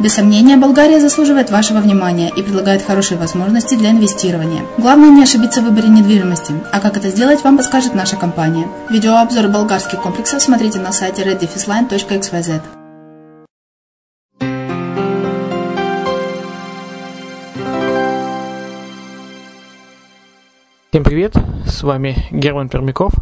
Без сомнения, Болгария заслуживает вашего внимания и предлагает хорошие возможности для инвестирования. Главное не ошибиться в выборе недвижимости, а как это сделать, вам подскажет наша компания. Видеообзор болгарских комплексов смотрите на сайте reddefisline.xyz. Всем привет, с вами Герман Пермяков.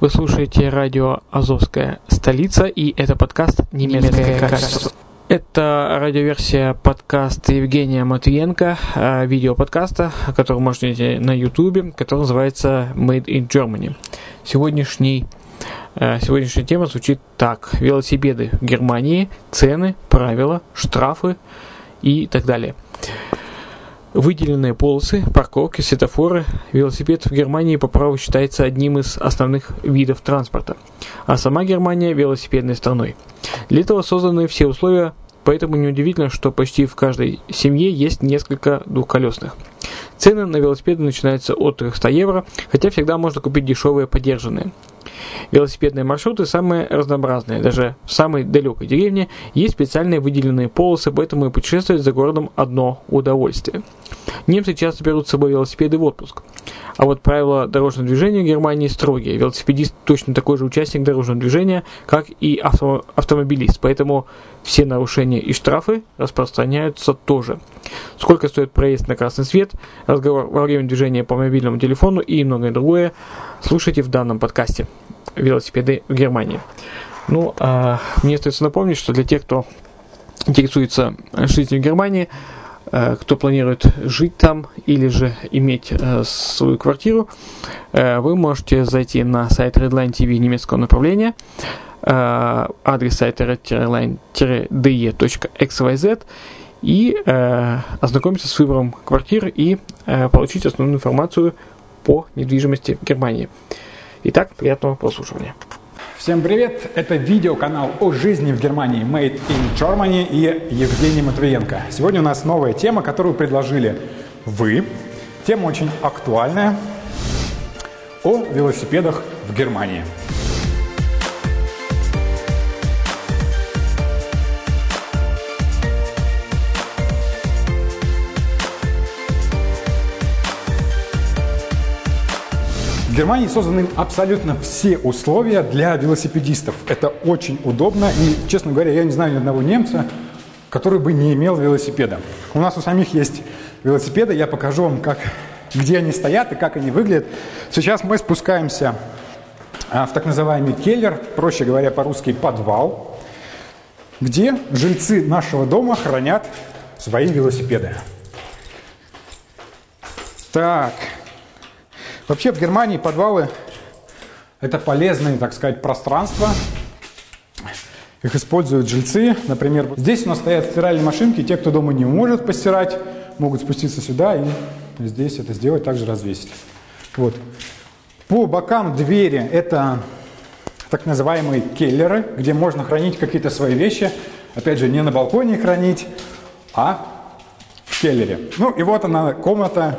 Вы слушаете радио «Азовская столица» и это подкаст «Немецкое, Немецкое качество». качество. Это радиоверсия подкаста Евгения Матвиенко, э, видеоподкаста, который можете найти на YouTube, который называется Made in Germany. Сегодняшний, э, сегодняшняя тема звучит так. Велосипеды в Германии, цены, правила, штрафы и так далее. Выделенные полосы, парковки, светофоры. Велосипед в Германии по праву считается одним из основных видов транспорта, а сама Германия велосипедной страной. Для этого созданы все условия Поэтому неудивительно, что почти в каждой семье есть несколько двухколесных. Цены на велосипеды начинаются от 300 евро, хотя всегда можно купить дешевые подержанные. Велосипедные маршруты самые разнообразные. Даже в самой далекой деревне есть специальные выделенные полосы, поэтому и путешествовать за городом одно удовольствие. Немцы часто берут с собой велосипеды в отпуск. А вот правила дорожного движения в Германии строгие. Велосипедист точно такой же участник дорожного движения, как и авто автомобилист. Поэтому все нарушения и штрафы распространяются тоже. Сколько стоит проезд на красный свет, разговор во время движения по мобильному телефону и многое другое, слушайте в данном подкасте «Велосипеды в Германии». Ну, а мне остается напомнить, что для тех, кто интересуется жизнью в Германии, кто планирует жить там или же иметь э, свою квартиру, э, вы можете зайти на сайт Redline TV немецкого направления, адрес сайта redline-de.xyz и ознакомиться с выбором квартир и получить основную информацию по недвижимости Германии. Итак, приятного прослушивания. Всем привет! Это видеоканал о жизни в Германии Made in Germany и Евгений Матвиенко. Сегодня у нас новая тема, которую предложили вы. Тема очень актуальная о велосипедах в Германии. В Германии созданы абсолютно все условия для велосипедистов. Это очень удобно. И, честно говоря, я не знаю ни одного немца, который бы не имел велосипеда. У нас у самих есть велосипеды. Я покажу вам, как, где они стоят и как они выглядят. Сейчас мы спускаемся а, в так называемый келлер, проще говоря, по-русски подвал, где жильцы нашего дома хранят свои велосипеды. Так, Вообще в Германии подвалы это полезные, так сказать, пространства. Их используют жильцы. Например, здесь у нас стоят стиральные машинки. Те, кто дома не может постирать, могут спуститься сюда и здесь это сделать, также развесить. Вот. По бокам двери это так называемые келлеры, где можно хранить какие-то свои вещи. Опять же, не на балконе хранить, а в келлере. Ну и вот она комната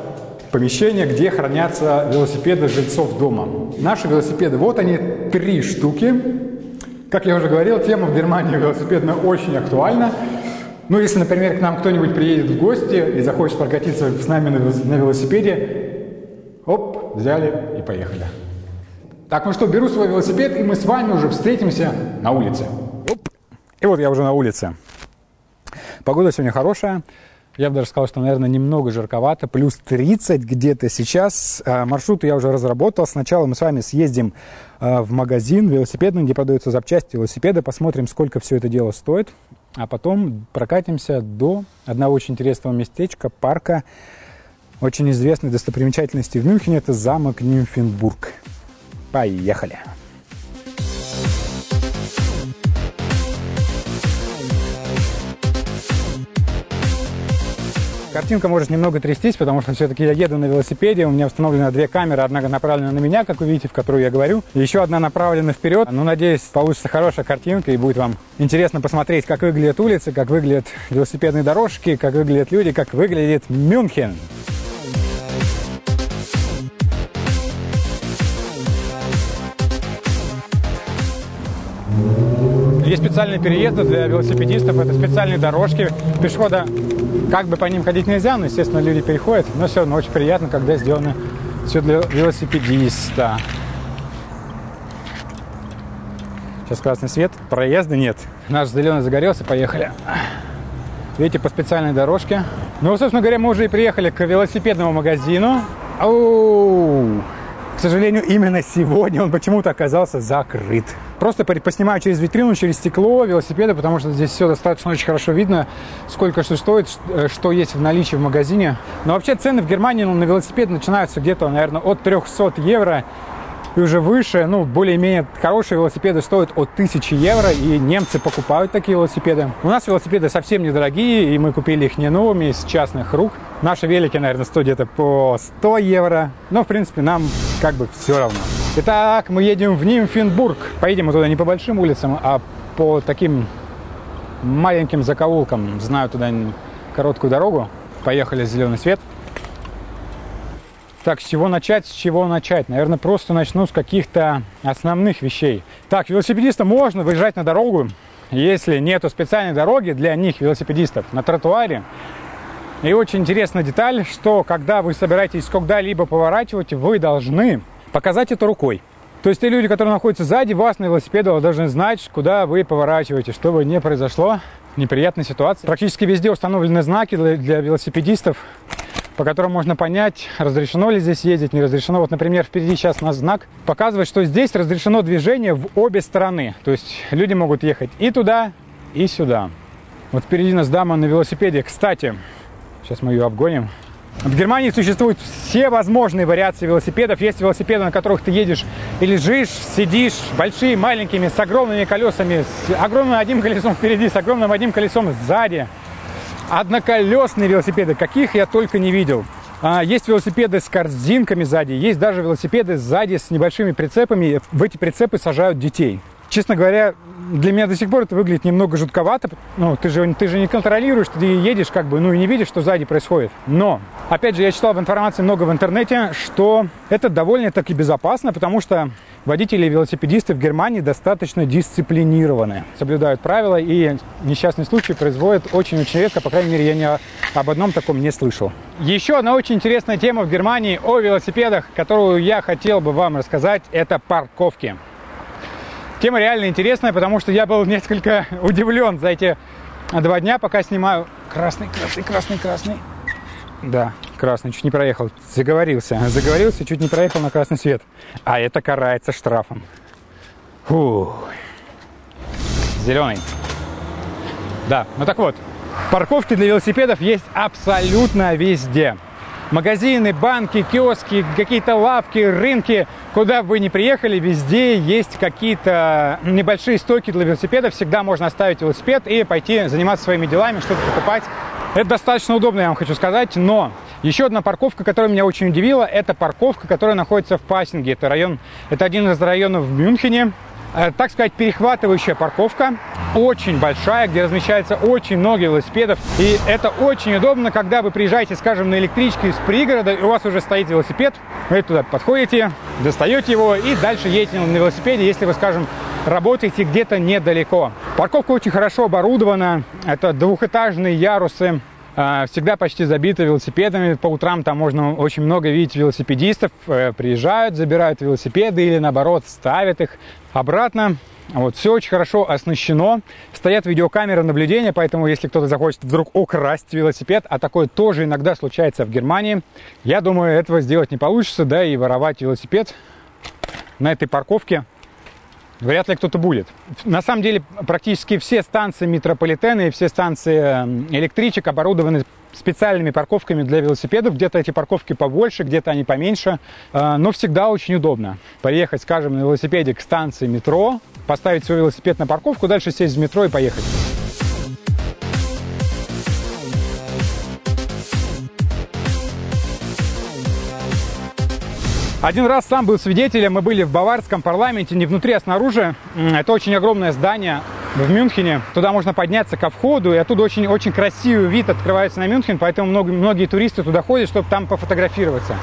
помещение, где хранятся велосипеды жильцов дома. Наши велосипеды, вот они, три штуки. Как я уже говорил, тема в Германии велосипедная очень актуальна. Ну, если, например, к нам кто-нибудь приедет в гости и захочет прокатиться с нами на велосипеде, оп, взяли и поехали. Так, ну что, беру свой велосипед, и мы с вами уже встретимся на улице. Оп. И вот я уже на улице. Погода сегодня хорошая. Я бы даже сказал, что, наверное, немного жарковато, плюс 30 где-то сейчас. А, маршруты я уже разработал. Сначала мы с вами съездим а, в магазин велосипедный, где продаются запчасти велосипеда, посмотрим, сколько все это дело стоит. А потом прокатимся до одного очень интересного местечка, парка, очень известной достопримечательности в Мюнхене. Это замок Нимфенбург. Поехали! Картинка может немного трястись, потому что все-таки я еду на велосипеде, у меня установлено две камеры, одна направлена на меня, как вы видите, в которую я говорю, и еще одна направлена вперед. Ну, надеюсь, получится хорошая картинка и будет вам интересно посмотреть, как выглядят улицы, как выглядят велосипедные дорожки, как выглядят люди, как выглядит Мюнхен. Есть специальные переезды для велосипедистов, это специальные дорожки. Пешехода как бы по ним ходить нельзя, но, естественно, люди переходят. Но все равно очень приятно, когда сделано все для велосипедиста. Сейчас красный свет, проезда нет. Наш зеленый загорелся, поехали. Видите, по специальной дорожке. Ну, собственно говоря, мы уже и приехали к велосипедному магазину. Оу! К сожалению, именно сегодня он почему-то оказался закрыт. Просто поснимаю через витрину, через стекло велосипеды, потому что здесь все достаточно очень хорошо видно, сколько что стоит, э, что есть в наличии в магазине. Но вообще цены в Германии ну, на велосипед начинаются где-то, наверное, от 300 евро и уже выше, ну, более-менее хорошие велосипеды стоят от 1000 евро, и немцы покупают такие велосипеды. У нас велосипеды совсем недорогие, и мы купили их не новыми, из частных рук. Наши велики, наверное, стоят где-то по 100 евро, но, в принципе, нам как бы все равно. Итак, мы едем в Нимфенбург. Поедем мы туда не по большим улицам, а по таким маленьким закоулкам. Знаю туда короткую дорогу. Поехали, зеленый свет – так, с чего начать, с чего начать? Наверное, просто начну с каких-то основных вещей. Так, велосипедистам можно выезжать на дорогу, если нету специальной дороги для них, велосипедистов, на тротуаре. И очень интересная деталь, что когда вы собираетесь куда-либо поворачивать, вы должны показать это рукой. То есть те люди, которые находятся сзади вас на велосипеде, должны знать, куда вы поворачиваете, чтобы не произошло неприятной ситуации. Практически везде установлены знаки для, велосипедистов, по которым можно понять, разрешено ли здесь ездить, не разрешено. Вот, например, впереди сейчас у нас знак показывает, что здесь разрешено движение в обе стороны. То есть люди могут ехать и туда, и сюда. Вот впереди нас дама на велосипеде. Кстати, сейчас мы ее обгоним. В Германии существуют все возможные вариации велосипедов. Есть велосипеды, на которых ты едешь и лежишь, сидишь, большие, маленькими, с огромными колесами, с огромным одним колесом впереди, с огромным одним колесом сзади одноколесные велосипеды, каких я только не видел. А, есть велосипеды с корзинками сзади, есть даже велосипеды сзади с небольшими прицепами. В эти прицепы сажают детей. Честно говоря, для меня до сих пор это выглядит немного жутковато. Ну, ты же, ты же не контролируешь, ты едешь как бы, ну и не видишь, что сзади происходит. Но, опять же, я читал в информации много в интернете, что это довольно-таки безопасно, потому что водители и велосипедисты в Германии достаточно дисциплинированы, соблюдают правила, и несчастный случай производят очень-очень редко, по крайней мере, я ни об одном таком не слышал. Еще одна очень интересная тема в Германии о велосипедах, которую я хотел бы вам рассказать, это парковки. Тема реально интересная, потому что я был несколько удивлен за эти два дня, пока снимаю. Красный, красный, красный, красный. Да, красный, чуть не проехал. Заговорился. Заговорился, чуть не проехал на красный свет. А это карается штрафом. Фу. Зеленый. Да, ну так вот. Парковки для велосипедов есть абсолютно везде магазины, банки, киоски, какие-то лавки, рынки, куда бы вы ни приехали, везде есть какие-то небольшие стойки для велосипеда. Всегда можно оставить велосипед и пойти заниматься своими делами, что-то покупать. Это достаточно удобно, я вам хочу сказать, но еще одна парковка, которая меня очень удивила, это парковка, которая находится в Пассинге. Это район, это один из районов в Мюнхене. Э, так сказать, перехватывающая парковка, очень большая, где размещается очень много велосипедов. И это очень удобно, когда вы приезжаете, скажем, на электричке из пригорода, и у вас уже стоит велосипед, вы туда подходите, достаете его и дальше едете на велосипеде, если вы, скажем, работаете где-то недалеко. Парковка очень хорошо оборудована, это двухэтажные ярусы, всегда почти забиты велосипедами. По утрам там можно очень много видеть велосипедистов. Э, приезжают, забирают велосипеды или наоборот ставят их обратно. Вот, все очень хорошо оснащено. Стоят видеокамеры наблюдения, поэтому если кто-то захочет вдруг украсть велосипед, а такое тоже иногда случается в Германии, я думаю, этого сделать не получится, да, и воровать велосипед на этой парковке вряд ли кто-то будет. На самом деле, практически все станции метрополитена и все станции электричек оборудованы специальными парковками для велосипедов. Где-то эти парковки побольше, где-то они поменьше, а, но всегда очень удобно. Поехать, скажем, на велосипеде к станции метро, поставить свой велосипед на парковку, дальше сесть в метро и поехать. Один раз сам был свидетелем, мы были в баварском парламенте, не внутри, а снаружи. Это очень огромное здание в Мюнхене. Туда можно подняться ко входу, и оттуда очень-очень красивый вид открывается на Мюнхен, поэтому много, многие туристы туда ходят, чтобы там пофотографироваться.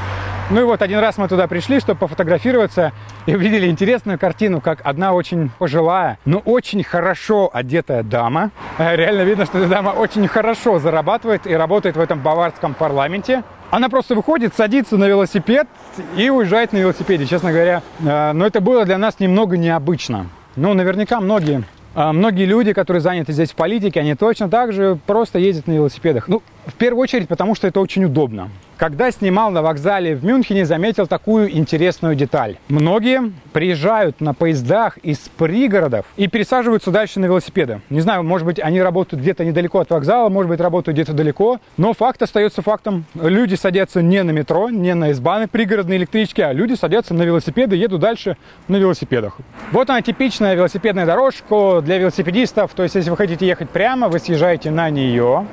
Ну и вот один раз мы туда пришли, чтобы пофотографироваться, и увидели интересную картину, как одна очень пожилая, но очень хорошо одетая дама. Э, реально видно, что эта дама очень хорошо зарабатывает и работает в этом баварском парламенте. Она просто выходит, садится на велосипед и уезжает на велосипеде, честно говоря. Э, но это было для нас немного необычно. Ну, наверняка многие э, Многие люди, которые заняты здесь в политике, они точно так же просто ездят на велосипедах. Ну, в первую очередь, потому что это очень удобно. Когда снимал на вокзале в Мюнхене, заметил такую интересную деталь. Многие приезжают на поездах из пригородов и пересаживаются дальше на велосипеды. Не знаю, может быть, они работают где-то недалеко от вокзала, может быть, работают где-то далеко, но факт остается фактом. Люди садятся не на метро, не на избаны пригородные электрички, а люди садятся на велосипеды и едут дальше на велосипедах. Вот она типичная велосипедная дорожка для велосипедистов. То есть, если вы хотите ехать прямо, вы съезжаете на нее,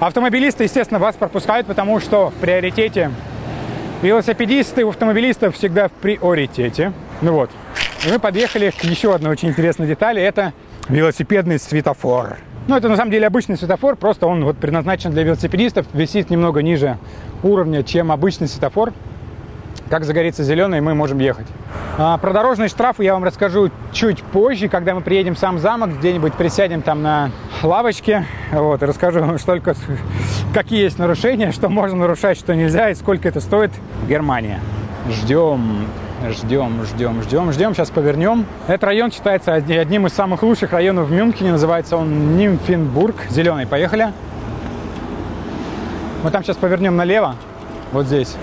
Автомобилисты, естественно, вас пропускают, потому что в приоритете велосипедисты у автомобилистов всегда в приоритете. Ну вот. И мы подъехали к еще одной очень интересной детали. Это велосипедный светофор. Ну, это на самом деле обычный светофор, просто он вот предназначен для велосипедистов, висит немного ниже уровня, чем обычный светофор. Как загорится зеленый, мы можем ехать. А, про дорожные штрафы я вам расскажу чуть позже, когда мы приедем в сам замок, где-нибудь присядем там на лавочке, вот, и расскажу только, какие есть нарушения, что можно нарушать, что нельзя, и сколько это стоит в Германии. Ждем, ждем, ждем, ждем, ждем. Сейчас повернем. Этот район считается одним из самых лучших районов в Мюнхене. Называется он Нимфенбург. Зеленый. Поехали. Мы там сейчас повернем налево. Вот здесь.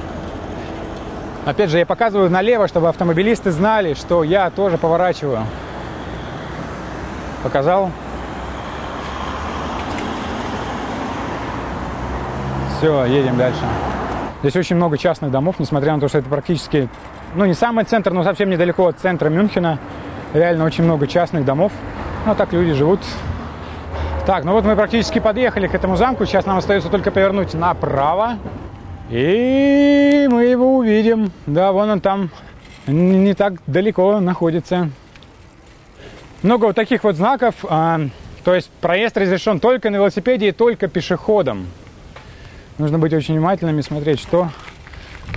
Опять же, я показываю налево, чтобы автомобилисты знали, что я тоже поворачиваю. Показал. Все, едем дальше. Здесь очень много частных домов, несмотря на то, что это практически, ну, не самый центр, но совсем недалеко от центра Мюнхена. Реально очень много частных домов. Ну, так люди живут. Так, ну вот мы практически подъехали к этому замку. Сейчас нам остается только повернуть направо. И мы его увидим. Да, вон он там не так далеко находится. Много вот таких вот знаков. А, то есть проезд разрешен только на велосипеде и только пешеходом. Нужно быть очень внимательным и смотреть, что,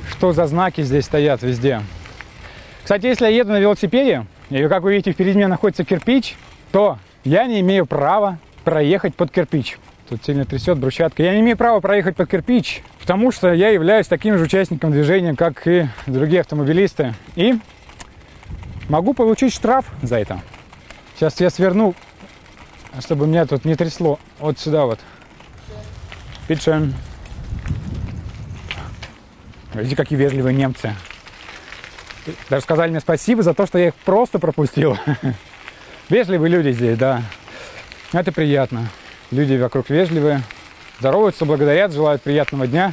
что за знаки здесь стоят везде. Кстати, если я еду на велосипеде, и как вы видите, впереди меня находится кирпич, то я не имею права проехать под кирпич. Тут сильно трясет брусчатка. Я не имею права проехать под кирпич, потому что я являюсь таким же участником движения, как и другие автомобилисты. И могу получить штраф за это. Сейчас я сверну, чтобы меня тут не трясло. Вот сюда вот. Питшен. Видите, какие вежливые немцы. Даже сказали мне спасибо за то, что я их просто пропустил. Вежливые люди здесь, да. Это приятно. Люди вокруг вежливые, здороваются, благодарят, желают приятного дня.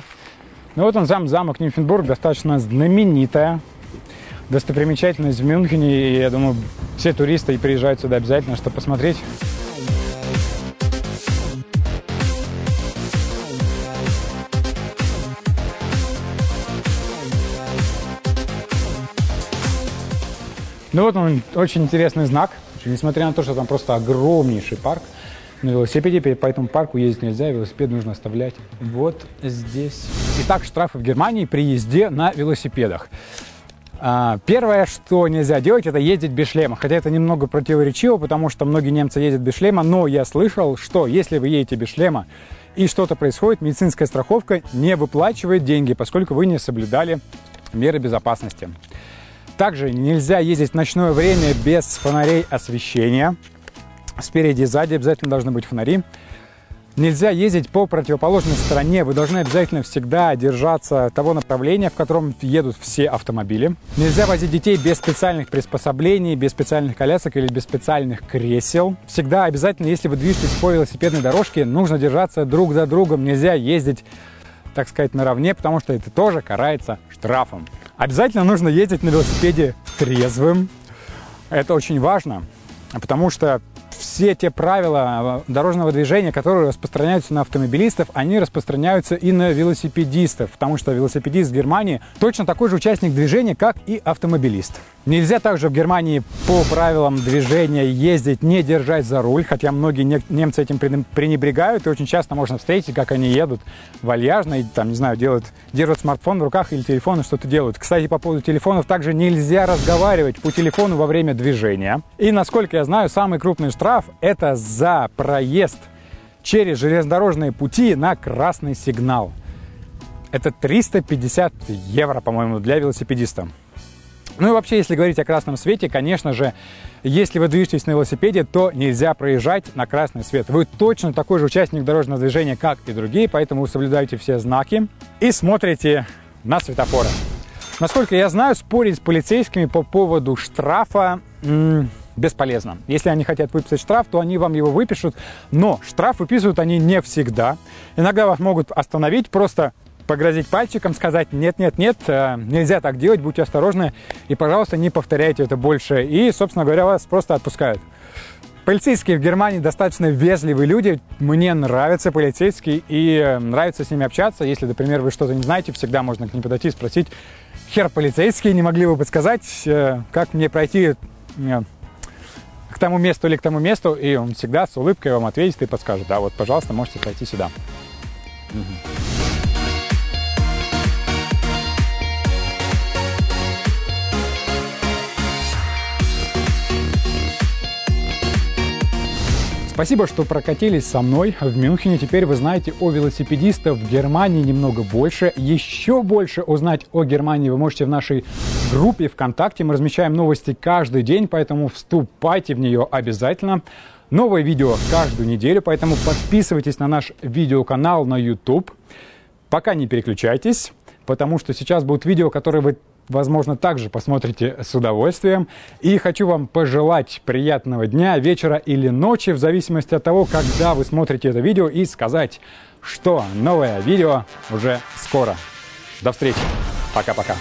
Ну вот он сам замок Нимфенбург, достаточно знаменитая достопримечательность в Мюнхене. И я думаю, все туристы и приезжают сюда обязательно, чтобы посмотреть. Ну вот он, очень интересный знак. Несмотря на то, что там просто огромнейший парк, на велосипеде, по этому парку ездить нельзя, велосипед нужно оставлять вот здесь. Итак, штрафы в Германии при езде на велосипедах. А, первое, что нельзя делать, это ездить без шлема. Хотя это немного противоречиво, потому что многие немцы ездят без шлема, но я слышал, что если вы едете без шлема и что-то происходит, медицинская страховка не выплачивает деньги, поскольку вы не соблюдали меры безопасности. Также нельзя ездить в ночное время без фонарей освещения. Спереди и сзади обязательно должны быть фонари. Нельзя ездить по противоположной стороне. Вы должны обязательно всегда держаться того направления, в котором едут все автомобили. Нельзя возить детей без специальных приспособлений, без специальных колясок или без специальных кресел. Всегда обязательно, если вы движетесь по велосипедной дорожке, нужно держаться друг за другом. Нельзя ездить, так сказать, наравне, потому что это тоже карается штрафом. Обязательно нужно ездить на велосипеде трезвым. Это очень важно, потому что все те правила э, дорожного движения, которые распространяются на автомобилистов, они распространяются и на велосипедистов, потому что велосипедист в Германии точно такой же участник движения, как и автомобилист. Нельзя также в Германии по правилам движения ездить, не держать за руль, хотя многие немцы этим пренебрегают, и очень часто можно встретить, как они едут вальяжно, и там, не знаю, делают, держат смартфон в руках или телефон и что-то делают. Кстати, по поводу телефонов, также нельзя разговаривать по телефону во время движения. И, насколько я знаю, самый крупный штраф – это за проезд через железнодорожные пути на красный сигнал. Это 350 евро, по-моему, для велосипедиста. Ну и вообще, если говорить о красном свете, конечно же, если вы движетесь на велосипеде, то нельзя проезжать на красный свет. Вы точно такой же участник дорожного движения, как и другие, поэтому вы соблюдаете все знаки и смотрите на светофоры. Насколько я знаю, спорить с полицейскими по поводу штрафа бесполезно. Если они хотят выписать штраф, то они вам его выпишут, но штраф выписывают они не всегда. Иногда вас могут остановить, просто погрозить пальчиком, сказать нет, нет, нет, э, нельзя так делать, будьте осторожны и, пожалуйста, не повторяйте это больше. И, собственно говоря, вас просто отпускают. Полицейские в Германии достаточно вежливые люди. Мне нравятся полицейские и э, нравится с ними общаться. Если, например, вы что-то не знаете, всегда можно к ним подойти и спросить, хер полицейский, не могли бы подсказать, э, как мне пройти к тому месту или к тому месту, и он всегда с улыбкой вам ответит и подскажет, да, вот, пожалуйста, можете пройти сюда. Спасибо, что прокатились со мной в Мюнхене. Теперь вы знаете о велосипедистах в Германии немного больше. Еще больше узнать о Германии вы можете в нашей группе ВКонтакте. Мы размещаем новости каждый день, поэтому вступайте в нее обязательно. Новое видео каждую неделю, поэтому подписывайтесь на наш видеоканал на YouTube. Пока не переключайтесь, потому что сейчас будут видео, которые вы возможно, также посмотрите с удовольствием. И хочу вам пожелать приятного дня, вечера или ночи, в зависимости от того, когда вы смотрите это видео, и сказать, что новое видео уже скоро. До встречи. Пока-пока.